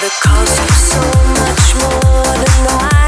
The cost you so much more than I